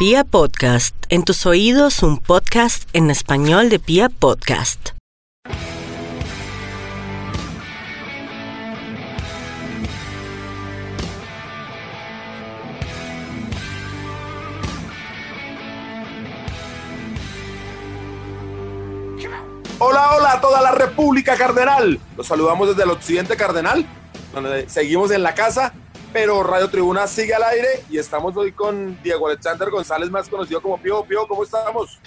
Pia Podcast, en tus oídos un podcast en español de Pia Podcast. Hola, hola a toda la República Cardenal. Los saludamos desde el Occidente Cardenal, donde seguimos en la casa, pero Radio Tribuna sigue al aire y estamos hoy con Diego Alexander González, más conocido como Pío. Pío, ¿cómo estamos?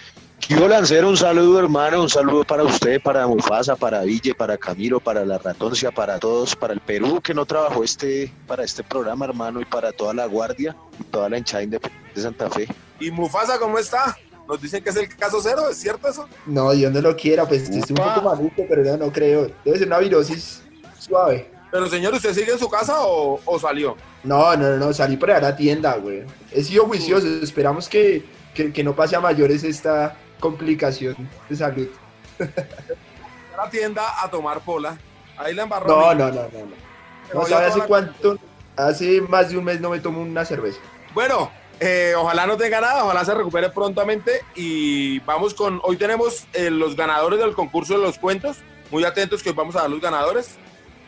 Quiero lanzar un saludo, hermano, un saludo para usted, para Mufasa, para Ville, para Camilo, para la Ratoncia, para todos, para el Perú que no trabajó este, para este programa, hermano, y para toda la Guardia toda la hinchada independiente de Santa Fe. ¿Y Mufasa cómo está? Nos dicen que es el caso cero, ¿es cierto eso? No, Dios no lo quiera, pues estoy un poco malito, pero no, no creo. Debe ser una virosis suave. Pero señor, ¿usted sigue en su casa o, o salió? No, no, no, salí para la tienda, güey. He sido juicioso, esperamos que, que, que no pase a mayores esta complicación de salud. A la tienda a tomar pola. Ahí la embarró. No, no, no, no. no. No yo sabe toda hace la- cuánto, hace más de un mes no me tomo una cerveza. Bueno, eh, ojalá no tenga nada, ojalá se recupere prontamente y vamos con, hoy tenemos eh, los ganadores del concurso de los cuentos, muy atentos que hoy vamos a dar los ganadores.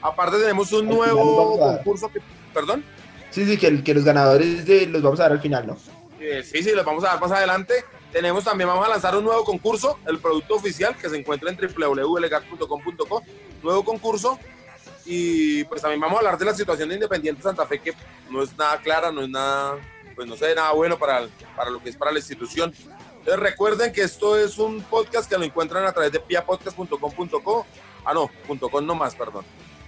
Aparte tenemos un Al nuevo concurso que, perdón, Sí, sí, que, que los ganadores de, los vamos a dar al final, ¿no? Eh, sí, sí, los vamos a dar más adelante. Tenemos también, vamos a lanzar un nuevo concurso, el producto oficial que se encuentra en www.legat.com.co, nuevo concurso. Y pues también vamos a hablar de la situación de Independiente Santa Fe, que no es nada clara, no es nada, pues no sé, nada bueno para, para lo que es para la institución. Entonces recuerden que esto es un podcast que lo encuentran a través de piapodcast.com.co, ah no, .com no más, perdón,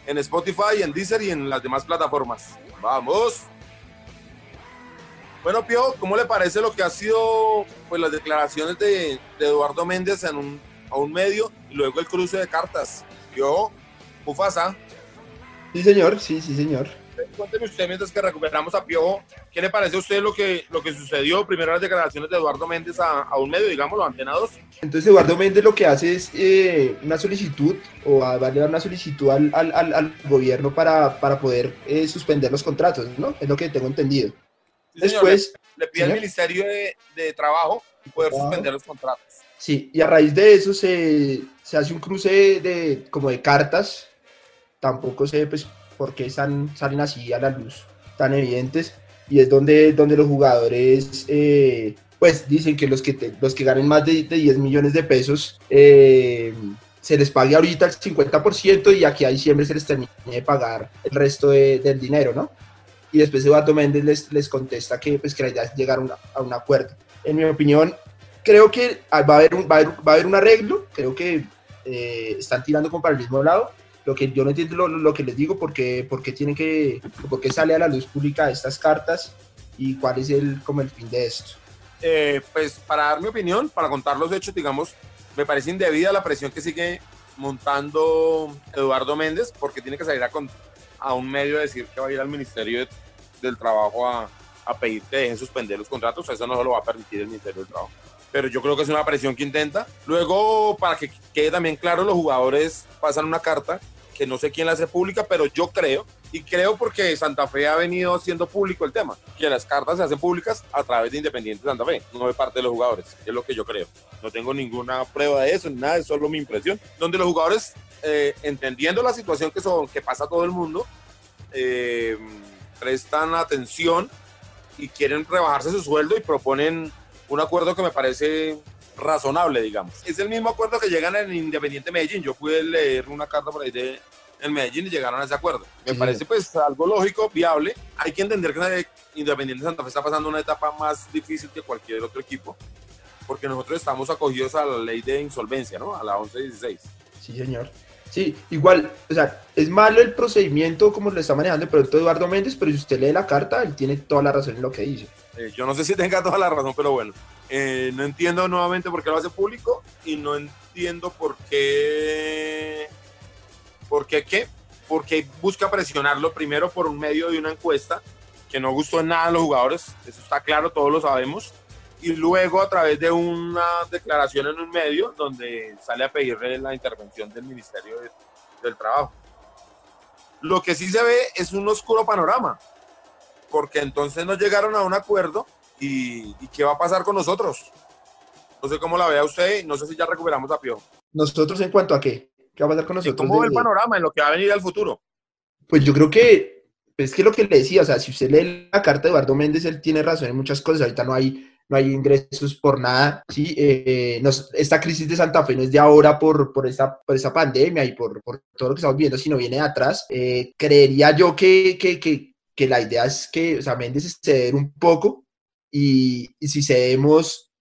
en Spotify, en Deezer y en las demás plataformas. ¡Vamos! Bueno, Pío, ¿cómo le parece lo que ha sido pues, las declaraciones de, Eduardo Méndez en un, a un medio y luego el cruce de cartas? Pío, Mufasa, Sí, señor, sí, sí, señor. Cuénteme usted mientras que recuperamos a Pío, ¿qué le parece a usted lo que, lo que sucedió? Primero las declaraciones de Eduardo Méndez a, a un medio, digámoslo, Antena 2. Entonces Eduardo Méndez lo que hace es eh, una solicitud o a darle una solicitud al, al, al- gobierno para, para poder eh, suspender los contratos, ¿no? Es lo que tengo entendido. Sí, señor, Después, le, le pide al señor. Ministerio de, de Trabajo poder Ah. suspender los contratos. sí, y a raíz de eso se, se hace un cruce de, como de cartas. Tampoco sé pues por qué están, salen así a la luz, tan evidentes. Y es donde, donde los jugadores pues pues dicen que los que, te- los que ganen más de, de 10 millones de pesos eh, se les pague ahorita el 50% y aquí a diciembre se les termine de pagar el resto de- del dinero, ¿no? Y después Eduardo Méndez les, les contesta que, pues, que la idea es llegar a, una- a un acuerdo. En mi opinión, creo que va a haber un, va a haber, va a haber un arreglo, creo que eh, están tirando como para el mismo lado. Lo que yo no entiendo lo, lo que les digo, porque, porque tienen que, porque sale a la luz pública estas cartas y cuál es el, como el fin de esto. Eh, pues para dar mi opinión, para contar los hechos, digamos, me parece indebida la presión que sigue montando Eduardo Méndez, porque tiene que salir a, con- a un medio a decir que va a ir al Ministerio de- del Trabajo a, a pedir que dejen suspender los contratos, eso no se lo va a permitir el Ministerio del Trabajo. Pero yo creo que es una presión que intenta. Luego, para que quede también claro, los jugadores pasan una carta que no sé quién la hace pública, pero yo creo, y creo porque Santa Fe ha venido haciendo público el tema, que las cartas se hacen públicas a través de Independiente Santa Fe, no de parte de los jugadores, es lo que yo creo. No tengo ninguna prueba de eso, nada, es solo mi impresión. Donde los jugadores, eh, entendiendo la situación que, son, que pasa todo el mundo, eh, prestan atención y quieren rebajarse su sueldo y proponen un acuerdo que me parece razonable, digamos. Es el mismo acuerdo que llegan en Independiente Medellín. Yo pude leer una carta por ahí de en Medellín y llegaron a ese acuerdo. Me Sí. parece pues algo lógico, viable. Hay que entender que Independiente Santa Fe está pasando una etapa más difícil que cualquier otro equipo, porque nosotros estamos acogidos a la ley de insolvencia, ¿no? A la 1116. Sí, señor. Sí, igual, o sea, es malo el procedimiento como lo está manejando el producto Eduardo Méndez, pero si usted lee la carta, él tiene toda la razón en lo que dice. Eh, yo no sé si tenga toda la razón, pero bueno. Eh, no entiendo nuevamente por qué lo hace público y no entiendo por qué. ¿Por qué qué? Porque busca presionarlo primero por un medio de una encuesta que no gustó en nada a los jugadores, eso está claro, todos lo sabemos. Y luego a través de una declaración en un medio donde sale a pedirle la intervención del Ministerio de- del Trabajo. Lo que sí se ve es un oscuro panorama, porque entonces no llegaron a un acuerdo ¿Y, y qué va a pasar con nosotros? No sé cómo la vea usted, no sé si ya recuperamos a Piojo. ¿Nosotros en cuanto a qué? ¿Qué va a pasar con nosotros? ¿Cómo ve el panorama en lo que va a venir al futuro? Pues yo creo que es que lo que le decía, o sea, si usted lee la carta de Eduardo Méndez, él tiene razón en muchas cosas. Ahorita no hay, no hay ingresos por nada, ¿sí? Eh, nos- esta crisis de Santa Fe no es de ahora por, por, esta, por esta pandemia y por, por todo lo que estamos viendo, sino viene de atrás. Eh, creería yo que, que, que, que la idea es que, o sea, Méndez ceder un poco y, y si cedemos,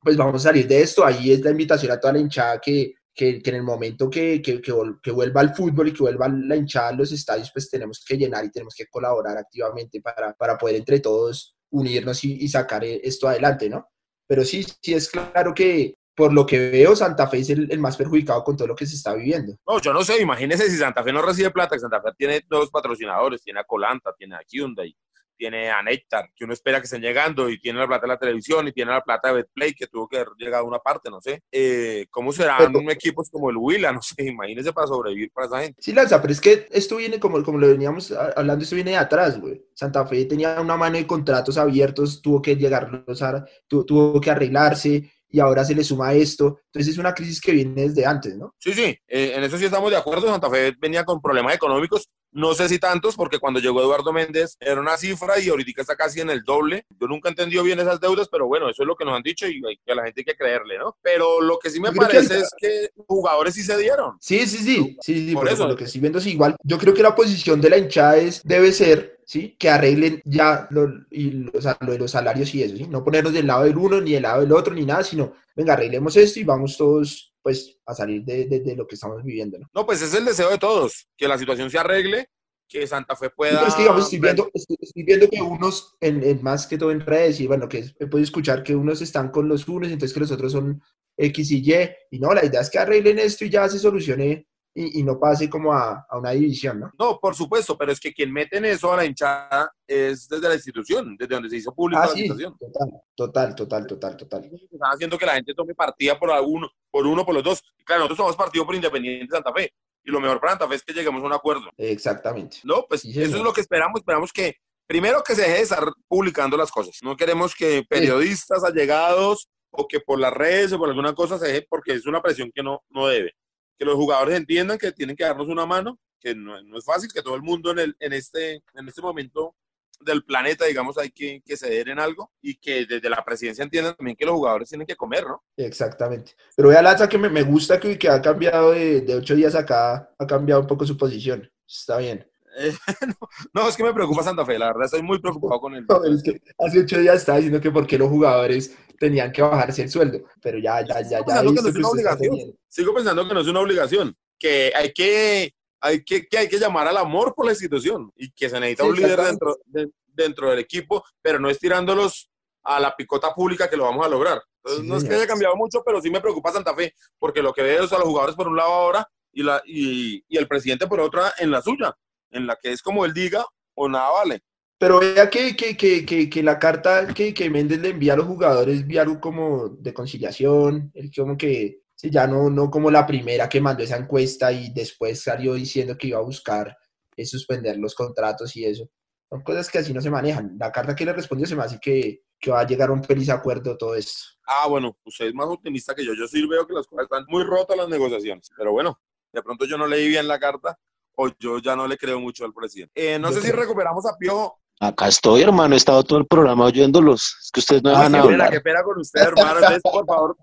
pues vamos a salir de esto. Ahí es la invitación a toda la hinchada que, que, que en el momento que, que, que, vuelva el fútbol y que vuelva la hinchada a los estadios, pues tenemos que llenar y tenemos que colaborar activamente para, para poder entre todos unirnos y, y sacar e- esto adelante, ¿no? Pero sí, sí es claro que por lo que veo, Santa Fe es el, el más perjudicado con todo lo que se está viviendo. No, yo no sé, imagínese si Santa Fe no recibe plata, que Santa Fe tiene dos patrocinadores, tiene a Colanta, tiene a Hyundai, tiene a Nectar, que uno espera que estén llegando, y tiene la plata de la televisión, y tiene la plata de Betplay, que tuvo que haber llegado a una parte, no sé. Eh, ¿Cómo serán Pero- equipos como el Huila? No sé, imagínese para sobrevivir para esa gente. Sí, Lanza, pero es que esto viene, como, como lo veníamos hablando, esto viene de atrás, güey. Santa Fe tenía una mano de contratos abiertos, tuvo que llegarlos a, tu- tuvo que arreglarse y ahora se le suma esto. Entonces es una crisis que viene desde antes, ¿no? Sí, sí, eh, en eso sí estamos de acuerdo. Santa Fe venía con problemas económicos, no sé si tantos, porque cuando llegó Eduardo Méndez era una cifra y ahorita está casi en el doble. Yo nunca he entendido bien esas deudas, pero bueno, eso es lo que nos han dicho y que a la gente hay que creerle, ¿no? Pero lo que sí me que parece es que jugadores sí se dieron. Sí, sí, sí, sí, sí, Por por, eso. lo que estoy viendo es igual. Yo creo que la posición de la hinchada es, debe ser, ¿sí? Que arreglen ya lo, y, o sea, lo de los salarios y eso, ¿sí? No ponernos del lado del uno ni del lado del otro ni nada, sino, venga, arreglemos esto y vamos todos, pues, a salir de, de- de lo que estamos viviendo, ¿no? No, pues es el deseo de todos, que la situación se arregle, que Santa Fe Sí, pueda... es que, digamos, estoy viendo, estoy, estoy viendo que unos, en, en más que todo en redes, y bueno, que he podido escuchar que unos están con los unos, entonces que los otros son X y Y, y no, la idea es que arreglen esto y ya se solucione y, y no pase como a, a una división, ¿no? No, por supuesto, pero es que quien mete en eso a la hinchada es desde la institución, desde donde se hizo pública Ah, la sí, situación. total, total, total, total, total. Están haciendo que la gente tome partida por alguno, por uno, por los dos. Y claro, nosotros somos partido por Independiente Santa Fe. Y lo mejor para Santa Fe es que lleguemos a un acuerdo. Exactamente. No, pues Sí, eso señor. es lo que esperamos. Esperamos que, primero, que se deje de estar publicando las cosas. No queremos que periodistas allegados o que por las redes o por alguna cosa se deje, porque es una presión que no, no debe. Que los jugadores entiendan que tienen que darnos una mano, que no, no es fácil, que todo el mundo en, el, en, este, en este momento del planeta, digamos, hay que, que ceder en algo y que desde la presidencia entiendan también que los jugadores tienen que comer, ¿no? Exactamente. Pero vea, Lanza, que me, me gusta que, que ha cambiado de, de ocho días acá, ha cambiado un poco su posición. Está bien. Eh, no, no, es que me preocupa Santa Fe, la verdad estoy muy preocupado con él. No, es que hace ocho días estaba diciendo que por qué los jugadores tenían que bajarse el sueldo, pero ya, ya, ya, ya. pensando he que no es una. Sigo pensando que no es una obligación, que hay que, hay que, que hay que llamar al amor por la institución y que se necesita Sí, un líder dentro, de- dentro del equipo, pero no estirándolos a la picota pública que lo vamos a lograr. Entonces, Sí, no es que haya cambiado mucho, pero sí me preocupa Santa Fe, porque lo que veo es a los jugadores por un lado ahora y, la, y, y el presidente por otra en la suya, en la que es como él diga o nada vale. Pero vea que, que, que, que, que la carta que, que Méndez le envía a los jugadores vi algo como de conciliación, él como que, ya no, no como la primera que mandó esa encuesta y después salió diciendo que iba a buscar eh, suspender los contratos y eso. Son cosas que así no se manejan. La carta que le respondió se me hace que, que va a llegar a un feliz acuerdo todo esto. Ah, bueno, usted es más optimista que yo. Yo sí veo que las cosas están muy rotas las negociaciones. Pero bueno, de pronto yo no leí bien la carta o yo ya no le creo mucho al presidente. Eh, no Yo sé si recuperamos a Piojo. Acá estoy, hermano, he estado todo el programa oyéndolos. Es que ustedes no dejan qué pena, hablar. qué pena con usted, hermano. Entonces, por favor,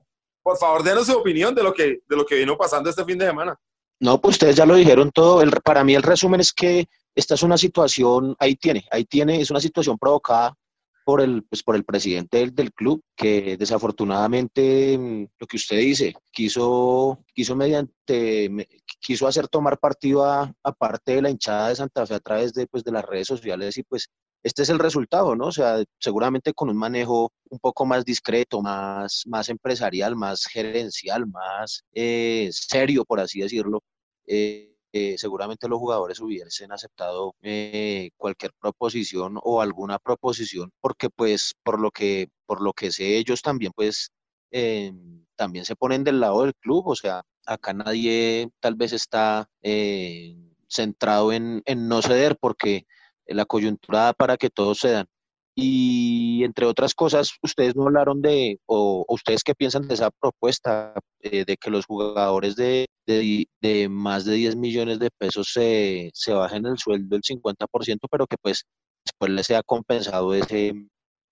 por favor, denos su opinión de lo que, de lo que vino pasando este fin de semana. No, pues ustedes ya lo dijeron todo. El, para mí el resumen es que esta es una situación, ahí tiene, ahí tiene, es una situación provocada por el, pues, por el presidente del, del club, que desafortunadamente, mm, lo que usted dice, quiso, quiso mediante, me- quiso hacer tomar partido a, a parte de la hinchada de Santa Fe a través de, pues, de las redes sociales y pues este es el resultado, ¿no? O sea, seguramente con un manejo un poco más discreto, más, más empresarial, más gerencial, más eh, serio, por así decirlo, eh, eh, seguramente los jugadores hubiesen aceptado eh, cualquier proposición o alguna proposición, porque pues por lo que, por lo que sé ellos también pues eh, también se ponen del lado del club, o sea, acá nadie tal vez está eh, centrado en, en no ceder porque la coyuntura para que todos cedan. Y entre otras cosas, ustedes no hablaron de, o, ustedes qué piensan de esa propuesta, eh, de que los jugadores de, de, más de 10 millones de pesos se, se bajen el sueldo el 50%, pero que pues después les sea compensado ese,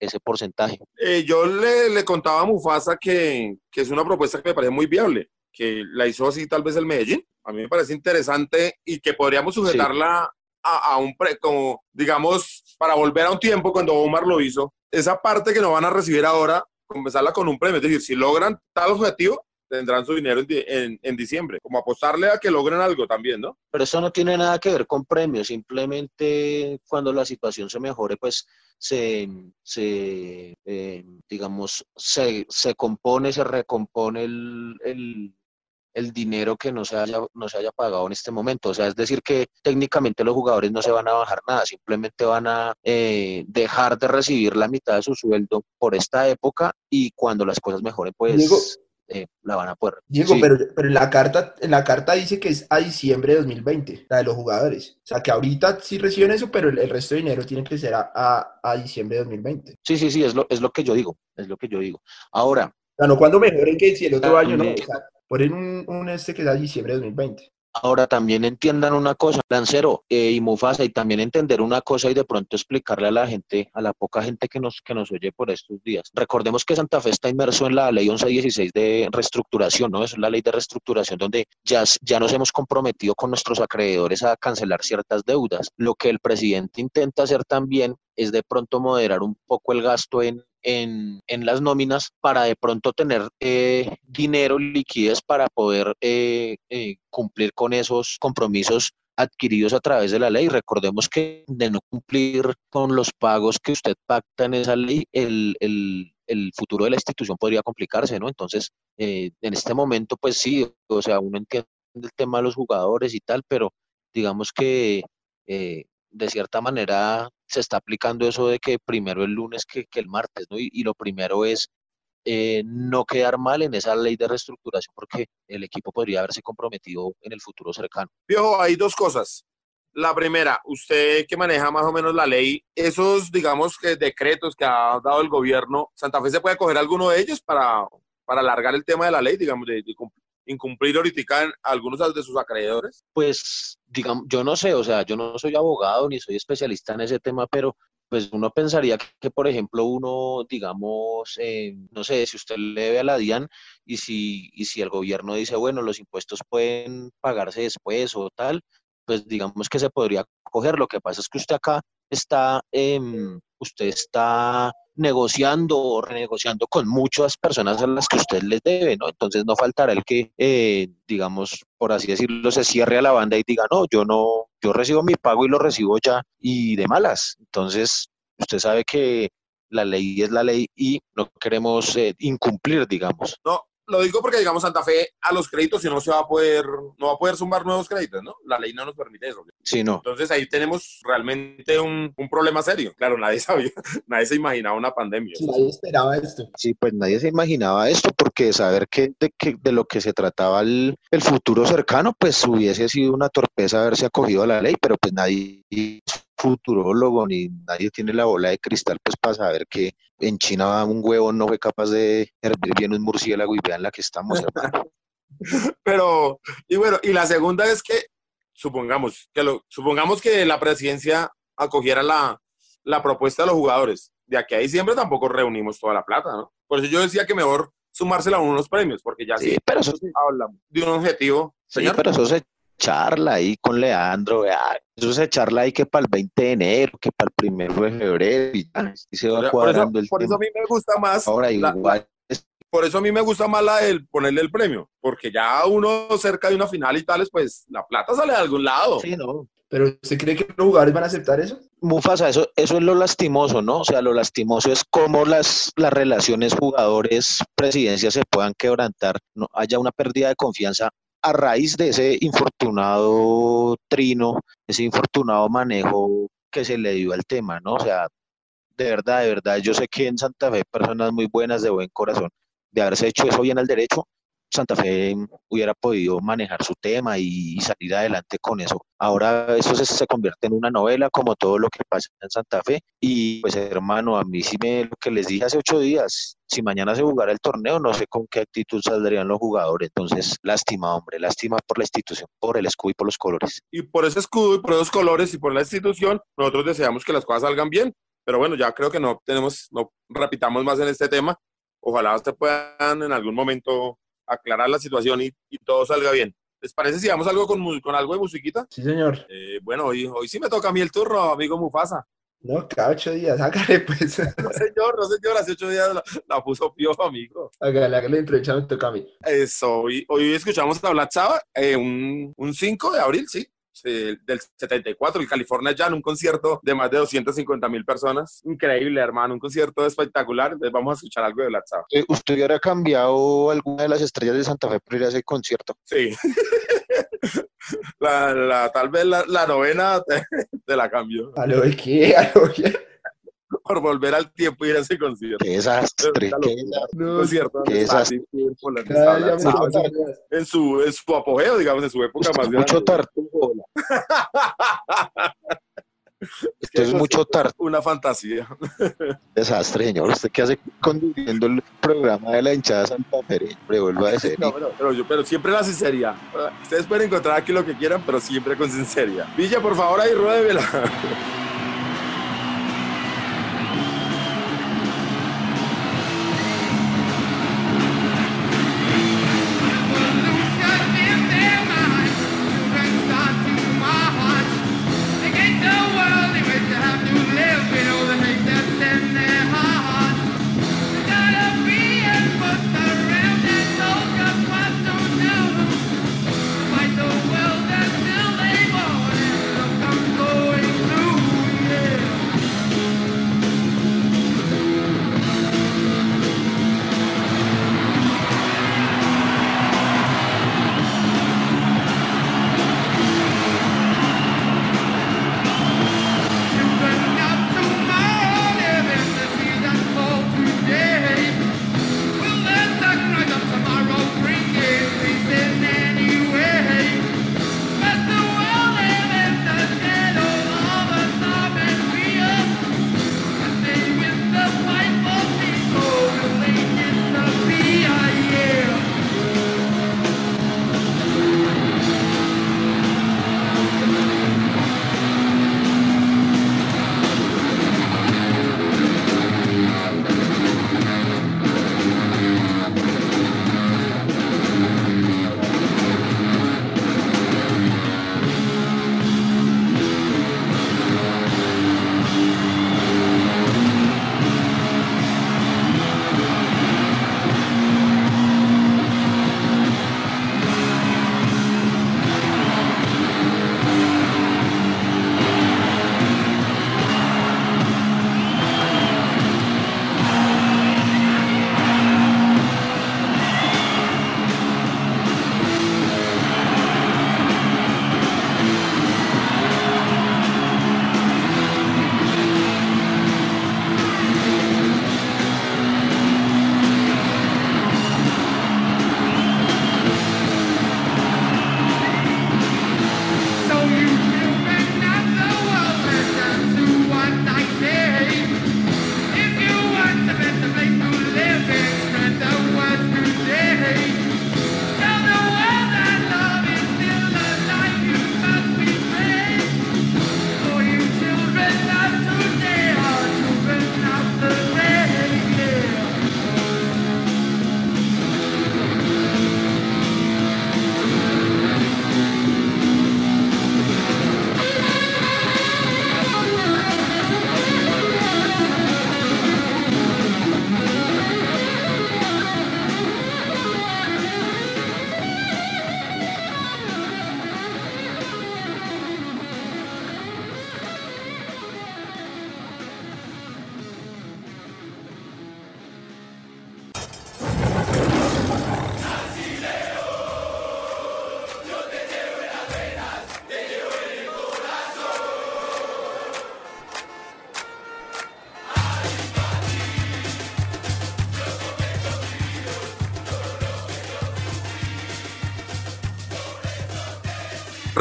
ese porcentaje. Eh, yo le, le, contaba a Mufasa que, que, es una propuesta que me parece muy viable, que la hizo así tal vez el Medellín. A mí me parece interesante y que podríamos sujetarla a, un, pre, como digamos, para volver a un tiempo cuando Omar lo hizo, esa parte que no van a recibir ahora, compensarla con un premio. Es decir, si logran tal objetivo, tendrán su dinero en, en, diciembre. Como apostarle a que logren algo también, ¿no? Pero eso no tiene nada que ver con premios, simplemente cuando la situación se mejore, pues se, se eh, digamos, se, se, compone, se recompone el, el el dinero que no se, haya, no se haya pagado en este momento. O sea, es decir, que técnicamente los jugadores no se van a bajar nada, simplemente van a eh, dejar de recibir la mitad de su sueldo por esta época y cuando las cosas mejoren, pues eh, la van a poder. Diego, pero, pero en, la carta, en la carta dice que es a diciembre de 2020, la de los jugadores. O sea, que ahorita sí reciben eso, pero el, resto de dinero tiene que ser a, a, diciembre de 2020. Sí, sí, sí, es lo, es lo que yo digo, es lo que yo digo. Ahora... O sea, no cuando mejoren que si el otro año no... Por un, un este que da diciembre de 2020. Ahora también entiendan una cosa, Lancero eh, y Mufasa, y también entender una cosa y de pronto explicarle a la gente, a la poca gente que nos, que nos oye por estos días. Recordemos que Santa Fe está inmerso en la ley 1116 de reestructuración, ¿no? Es la ley de reestructuración donde ya, ya nos hemos comprometido con nuestros acreedores a cancelar ciertas deudas. Lo que el presidente intenta hacer también es de pronto moderar un poco el gasto en, en, en las nóminas para de pronto tener eh, dinero, liquidez para poder eh, eh, cumplir con esos compromisos adquiridos a través de la ley. Recordemos que de no cumplir con los pagos que usted pacta en esa ley, el, el, el futuro de la institución podría complicarse, ¿no? Entonces, en este momento, pues sí, o sea, uno entiende el tema de los jugadores y tal, pero digamos que de cierta manera se está aplicando eso de que primero el lunes que, el martes, ¿no? Y, lo primero es eh, no quedar mal en esa ley de reestructuración porque el equipo podría haberse comprometido en el futuro cercano. Viejo, hay dos cosas. La primera, usted que maneja más o menos la ley, esos, digamos, que decretos que ha dado el gobierno, ¿Santa Fe se puede coger alguno de ellos para, para alargar el tema de la ley, digamos, de, de, incumplir ahorita algunos de sus acreedores? Pues, digamos, yo no sé, o sea, yo no soy abogado ni soy especialista en ese tema, pero pues uno pensaría que, por ejemplo, uno, digamos, eh, no sé, si usted le debe a la DIAN y si, y si el gobierno dice, bueno, los impuestos pueden pagarse después o tal, pues digamos que se podría coger. Lo que pasa es que usted acá está, eh, usted está negociando o renegociando con muchas personas a las que usted les debe, ¿no? Entonces no faltará el que, eh, digamos, por así decirlo, se cierre a la banda y diga, no, yo no, yo recibo mi pago y lo recibo ya y de malas. Entonces, usted sabe que la ley es la ley y no queremos eh, incumplir, digamos. No, lo digo porque, digamos, Santa Fe a los créditos si no se va a poder, no va a poder sumar nuevos créditos, ¿no? La ley no nos permite eso. Sí, no. Entonces ahí tenemos realmente un, un problema serio. Claro, nadie sabía, nadie se imaginaba una pandemia. Sí, nadie esperaba esto. Sí, pues nadie se imaginaba esto porque saber que de, que, de lo que se trataba el, el futuro cercano, pues hubiese sido una torpeza haberse acogido a la ley, pero pues nadie futurólogo ni nadie tiene la bola de cristal pues para saber que en China un huevo no fue capaz de hervir bien un murciélago y vean la que estamos, Pero, y bueno, y la segunda es que supongamos que lo, supongamos que la presidencia acogiera la, la propuesta de los jugadores. De aquí a diciembre tampoco reunimos toda la plata, ¿no? Por eso yo decía que mejor sumársela a unos premios, porque ya sí, pero eso hablamos de un objetivo. Sí, pero eso se charla ahí con Leandro, vea, eso se charla ahí que para el 20 de enero, que para el primero de febrero, y, se va cuadrando el Por eso a mí me gusta más. Ahora igual. por eso a mí me gusta más la del ponerle el premio, porque ya uno cerca de una final y tales, pues la plata sale de algún lado. Sí, no. ¿Pero usted cree que los jugadores van a aceptar eso? Mufasa, eso, eso es lo lastimoso, ¿no? O sea, lo lastimoso es cómo las, las relaciones jugadores-presidencia se puedan quebrantar, no haya una pérdida de confianza a raíz de ese infortunado trino, ese infortunado manejo que se le dio al tema, ¿no? O sea, de verdad, de verdad, yo sé que en Santa Fe hay personas muy buenas, de buen corazón, de haberse hecho eso bien al derecho, Santa Fe hubiera podido manejar su tema y, salir adelante con eso. Ahora eso se, convierte en una novela como todo lo que pasa en Santa Fe y pues hermano, a mí sí me lo que les dije hace ocho días, si mañana se jugara el torneo, no sé con qué actitud saldrían los jugadores. Entonces, lástima, hombre, lástima por la institución, por el escudo y por los colores. Y por ese escudo y por esos colores y por la institución, nosotros deseamos que las cosas salgan bien. Pero bueno, ya creo que no tenemos, no repitamos más en este tema. Ojalá ustedes puedan en algún momento aclarar la situación y, y todo salga bien. ¿Les parece si vamos algo con, con algo de musiquita? Sí, señor. Eh, bueno, hoy, hoy sí me toca a mí el turno, amigo Mufasa. No, cada ocho días, hágale pues. No, señor, no, señor, hace ocho días la, puso pio, amigo. Hágale, hágale, entrevista me toca a mí. Eso, hoy, hoy escuchamos a Black Sabbath, eh, un, un 5 de abril, sí, del 74, el California Jam, un concierto de más de 250 mil personas. Increíble, hermano, un concierto espectacular. Entonces vamos a escuchar algo de Black Sabbath. Eh, ¿Usted hubiera cambiado alguna de las estrellas de Santa Fe por ir a ese concierto? Sí. la, tal vez la, la novena te, la cambio. ¿A lo de qué? ¿A lo por volver al tiempo y ir a ese concierto. Qué desastre. Qué, no, concierto qué desastre. En su, en su apogeo, digamos, en su época más grande. Mucho tartujo. Esto es mucho tartujo. Una fantasía. Desastre, señor. ¿Usted qué hace conduciendo el programa de la hinchada Santa Fe? Vuelva a ser. No, pero, yo, pero siempre la sinceridad. Ustedes pueden encontrar aquí lo que quieran, pero siempre con sinceridad. Villa, por favor, ahí ruédela.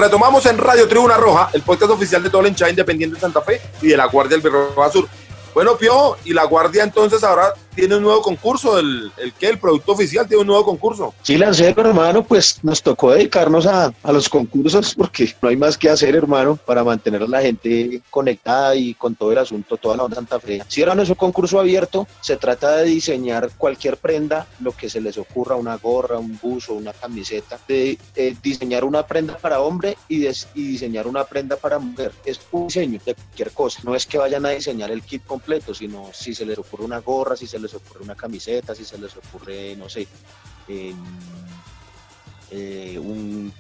Retomamos en Radio Tribuna Roja, el podcast oficial de todo el hinchada independiente de Santa Fe y de la Guardia del Birroja Sur. Bueno, Pio, y la Guardia entonces ahora tiene un nuevo concurso, el, el que el producto oficial tiene un nuevo concurso. Sí, Lancero, hermano, pues nos tocó dedicarnos a, a, los concursos porque no hay más que hacer, hermano, para mantener a la gente conectada y con todo el asunto, toda la onda Santa Fe. Si era nuestro concurso abierto, se trata de diseñar cualquier prenda, lo que se les ocurra, una gorra, un buzo, una camiseta, de eh, diseñar una prenda para hombre y, des, y diseñar una prenda para mujer. Es un diseño de cualquier cosa, no es que vayan a diseñar el kit completo, sino si se les ocurre una gorra, si se les ocurre una camiseta, si se les ocurre, no sé, eh, eh, un,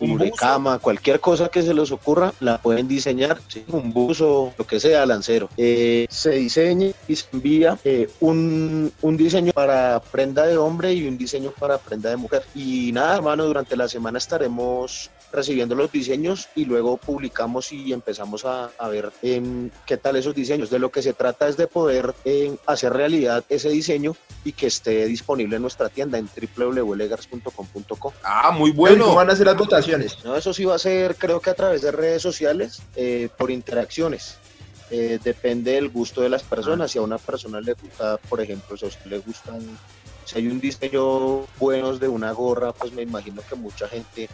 un cama, cualquier cosa que se les ocurra, la pueden diseñar, ¿sí? un buzo, lo que sea, lancero. Eh, se diseña y se envía eh, un, un, diseño para prenda de hombre y un diseño para prenda de mujer. Y nada, hermano, durante la semana estaremos recibiendo los diseños y luego publicamos y empezamos a, a ver eh, qué tal esos diseños. De lo que se trata es de poder eh, hacer realidad ese diseño y que esté disponible en nuestra tienda en www.legars.com.co. Ah, muy bueno. ¿Cómo van a ser las votaciones? No, eso sí va a ser, creo que a través de redes sociales, eh, por interacciones. Eh, depende del gusto de las personas. Si a una persona le gusta, por ejemplo, si a usted le gustan, si hay un diseño buenos de una gorra, pues me imagino que mucha gente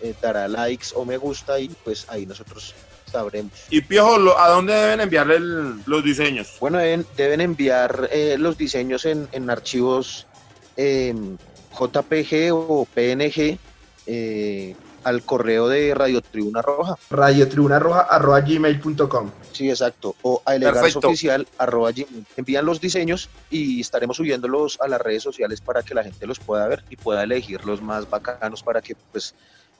eh, dará likes o me gusta y pues ahí nosotros sabremos. Y Piojo, ¿a dónde deben enviarle el, los diseños? Bueno, deben, deben enviar eh, los diseños en, en archivos eh, JPG o PNG eh, al correo de Radio Tribuna Roja. Radio Tribuna Roja arroba gmail.com. Sí, exacto. O a oficial arroba gmail. Envían los diseños y estaremos subiéndolos a las redes sociales para que la gente los pueda ver y pueda elegir los más bacanos para que pues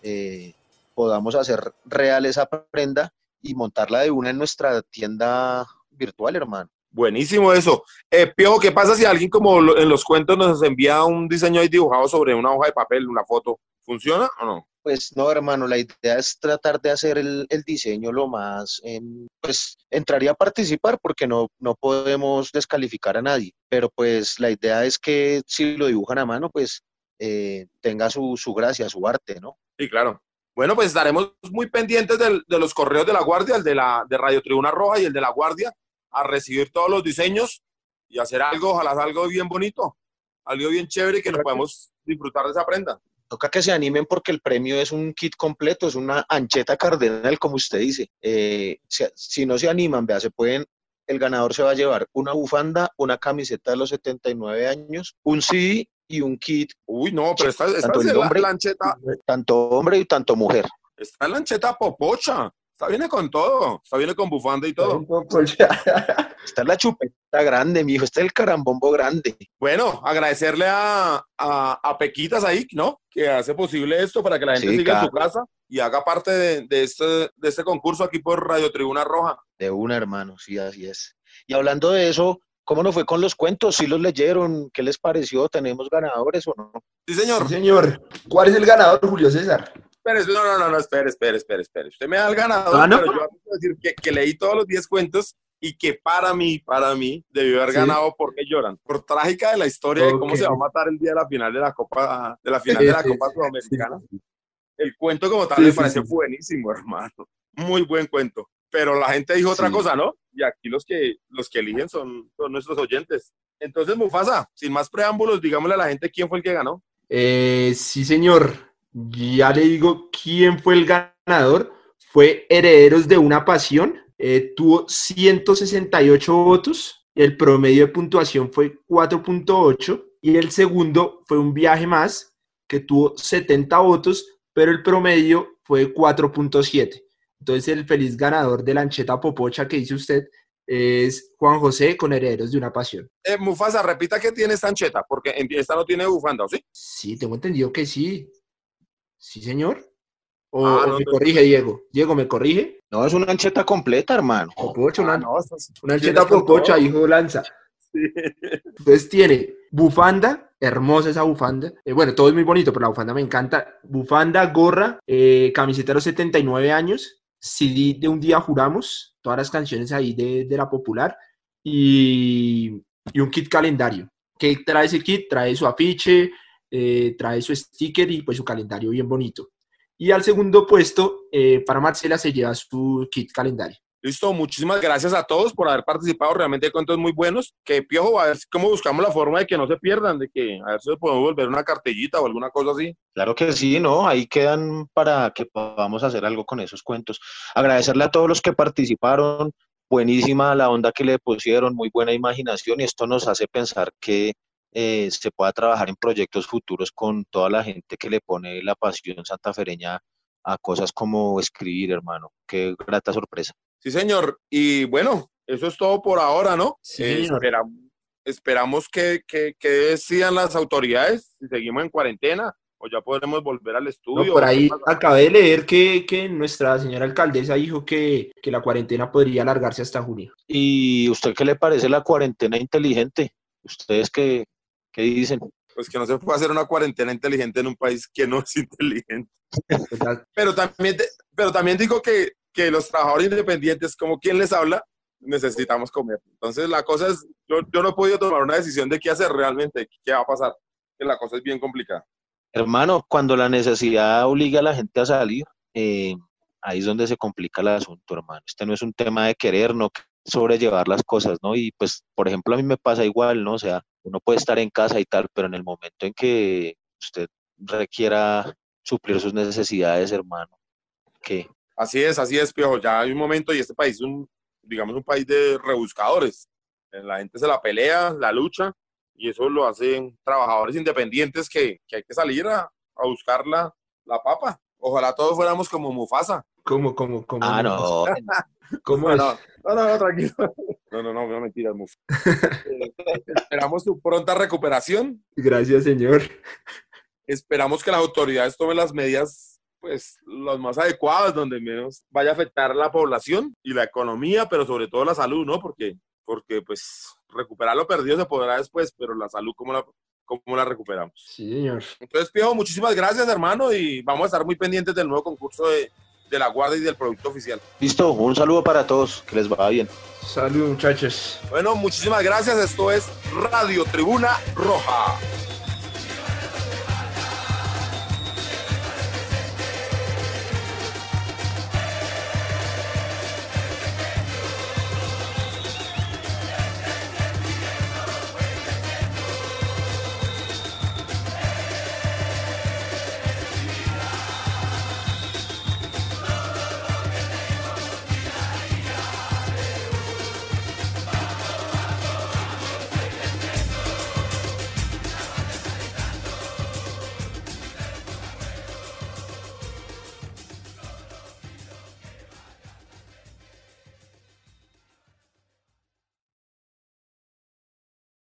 eh, podamos hacer real esa prenda y montarla de una en nuestra tienda virtual, hermano. Buenísimo eso. Eh, Piojo, ¿qué pasa si alguien como en los cuentos nos envía un diseño ahí dibujado sobre una hoja de papel, una foto? ¿Funciona o no? Pues no, hermano, la idea es tratar de hacer el, el diseño lo más, eh, pues entraría a participar porque no, no podemos descalificar a nadie, pero pues la idea es que si lo dibujan a mano, pues eh, tenga su, su gracia, su arte, ¿no? Sí, claro. Bueno, pues estaremos muy pendientes del, de los correos de la Guardia, el de, la, de Radio Tribuna Roja y el de la Guardia, a recibir todos los diseños y hacer algo, ojalá algo bien bonito, algo bien chévere que nos podamos disfrutar de esa prenda. Toca que se animen porque el premio es un kit completo, es una ancheta cardenal, como usted dice. Eh, si, si, no se animan, vea, se pueden, el ganador se va a llevar una bufanda, una camiseta de los 79 años, un CD y un kit. Uy, no, pero esta, esta es hombre, la lancheta. Tanto hombre y tanto mujer. Esta lancheta popocha. Esta viene con todo. Esta viene con bufanda y todo. Esta es la chupeta grande, mijo. Este es el carambombo grande. Bueno, agradecerle a, a, a, Pequitas ahí, ¿no? Que hace posible esto para que la gente Sí, siga claro. en su casa y haga parte de, de este, de este concurso aquí por Radio Tribuna Roja. De una, hermano, sí, así es. Y hablando de eso, ¿cómo nos fue con los cuentos? ¿Sí los leyeron? ¿Qué les pareció? ¿Tenemos ganadores o no? Sí, señor. Sí, señor. ¿Cuál es el ganador, Julio César? Espere, no, no, no, no, espere, espere, espere, espere. Usted me da el ganador, Ah, ¿no? pero yo voy a decir que, que leí todos los 10 cuentos y que para mí, para mí, debió haber Sí. ganado porque lloran. Por trágica de la historia de cómo se va a matar el día de la final de la Copa, de la final de la Sí, Copa sí, Sudamericana. El cuento como tal Sí, me sí, pareció sí. buenísimo, hermano. Muy buen cuento. Pero la gente dijo otra Sí. cosa, ¿no? Y aquí los que, los que eligen son, son nuestros oyentes. Entonces, Mufasa, sin más preámbulos, digámosle a la gente quién fue el que ganó. Eh, sí, señor. Ya le digo quién fue el ganador. Fue Herederos de una Pasión. Eh, tuvo 168 votos. El promedio de puntuación fue 4.8. Y el segundo fue un viaje más que tuvo 70 votos, pero el promedio fue 4.7. Entonces el feliz ganador de la ancheta popocha que dice usted es Juan José con Herederos de una Pasión. Eh, Mufasa, repita que tiene esta ancheta, porque esta no tiene bufanda, ¿o sí? Sí, tengo entendido que sí. Sí, señor. O, Ah, o no, me no. corrige, Diego. Diego, ¿me corrige? No, es una ancheta completa, hermano. Popocha, una, Ah, no, estás- una ancheta popocha, todo. hijo Lanza. Sí. Entonces tiene bufanda, hermosa esa bufanda. Eh, bueno, todo es muy bonito, pero la bufanda me encanta. Bufanda, gorra, eh, camiseta de los 79 años, CD de Un Día Juramos, todas las canciones ahí de, de la popular, y, y un kit calendario. ¿Qué trae ese kit? Trae su afiche, eh, trae su sticker y pues su calendario bien bonito. Y al segundo puesto, eh, para Marcela, se lleva su kit calendario. Listo, muchísimas gracias a todos por haber participado. Realmente hay cuentos muy buenos. Que Piojo, a ver cómo buscamos la forma de que no se pierdan, de que a ver si podemos volver una cartellita o alguna cosa así. Claro que sí, ¿no? Ahí quedan para que podamos hacer algo con esos cuentos. Agradecerle a todos los que participaron. Buenísima la onda que le pusieron, muy buena imaginación y esto nos hace pensar que eh, se pueda trabajar en proyectos futuros con toda la gente que le pone la pasión santafereña a cosas como escribir, hermano. Qué grata sorpresa. Sí, señor. Y bueno, eso es todo por ahora, ¿no? Sí, Eh, esperamos esperamos que, que, que decidan las autoridades si seguimos en cuarentena o ya podremos volver al No, estudio. por o qué ahí acabé de leer que, que nuestra señora alcaldesa dijo que, que la cuarentena podría alargarse hasta junio. ¿Y usted qué le parece la cuarentena inteligente? ¿Ustedes qué, qué dicen? Pues que no se puede hacer una cuarentena inteligente en un país que no es inteligente. Pero también, pero también digo que, que los trabajadores independientes, como quien les habla, necesitamos comer. Entonces la cosa es, yo, no he podido tomar una decisión de qué hacer realmente, qué va a pasar, que la cosa es bien complicada. Hermano, cuando la necesidad obliga a la gente a salir, eh, ahí es donde se complica el asunto, hermano. Este no es un tema de querer, no sobrellevar las cosas, ¿no? Y pues, por ejemplo, a mí me pasa igual, ¿no? O sea, uno puede estar en casa y tal, pero en el momento en que usted requiera suplir sus necesidades, hermano, ¿qué? Así es, así es, Piojo. Ya hay un momento y este país es un, digamos, un país de rebuscadores. La gente se la pelea, la lucha, y eso lo hacen trabajadores independientes que, que hay que salir a, a buscar la, la papa. Ojalá todos fuéramos como Mufasa. ¿Cómo, cómo, cómo? Ah, no. ¿Cómo No, es? no, no, no, no, tranquilo. No, no, no, no mentiras, Mufasa. Esperamos su pronta recuperación. Gracias, señor. Esperamos que las autoridades tomen las medidas, pues, las más adecuadas, donde menos vaya a afectar a la población y la economía, pero sobre todo la salud, ¿no? Porque, porque pues, recuperar lo perdido se podrá después, pero la salud, ¿cómo la, cómo la recuperamos? Sí, señor. Entonces, Piojo, muchísimas gracias, hermano, y vamos a estar muy pendientes del nuevo concurso de, de la Guardia y del producto oficial. Listo, un saludo para todos, que les vaya bien. Salud, muchachos. Bueno, muchísimas gracias. Esto es Radio Tribuna Roja.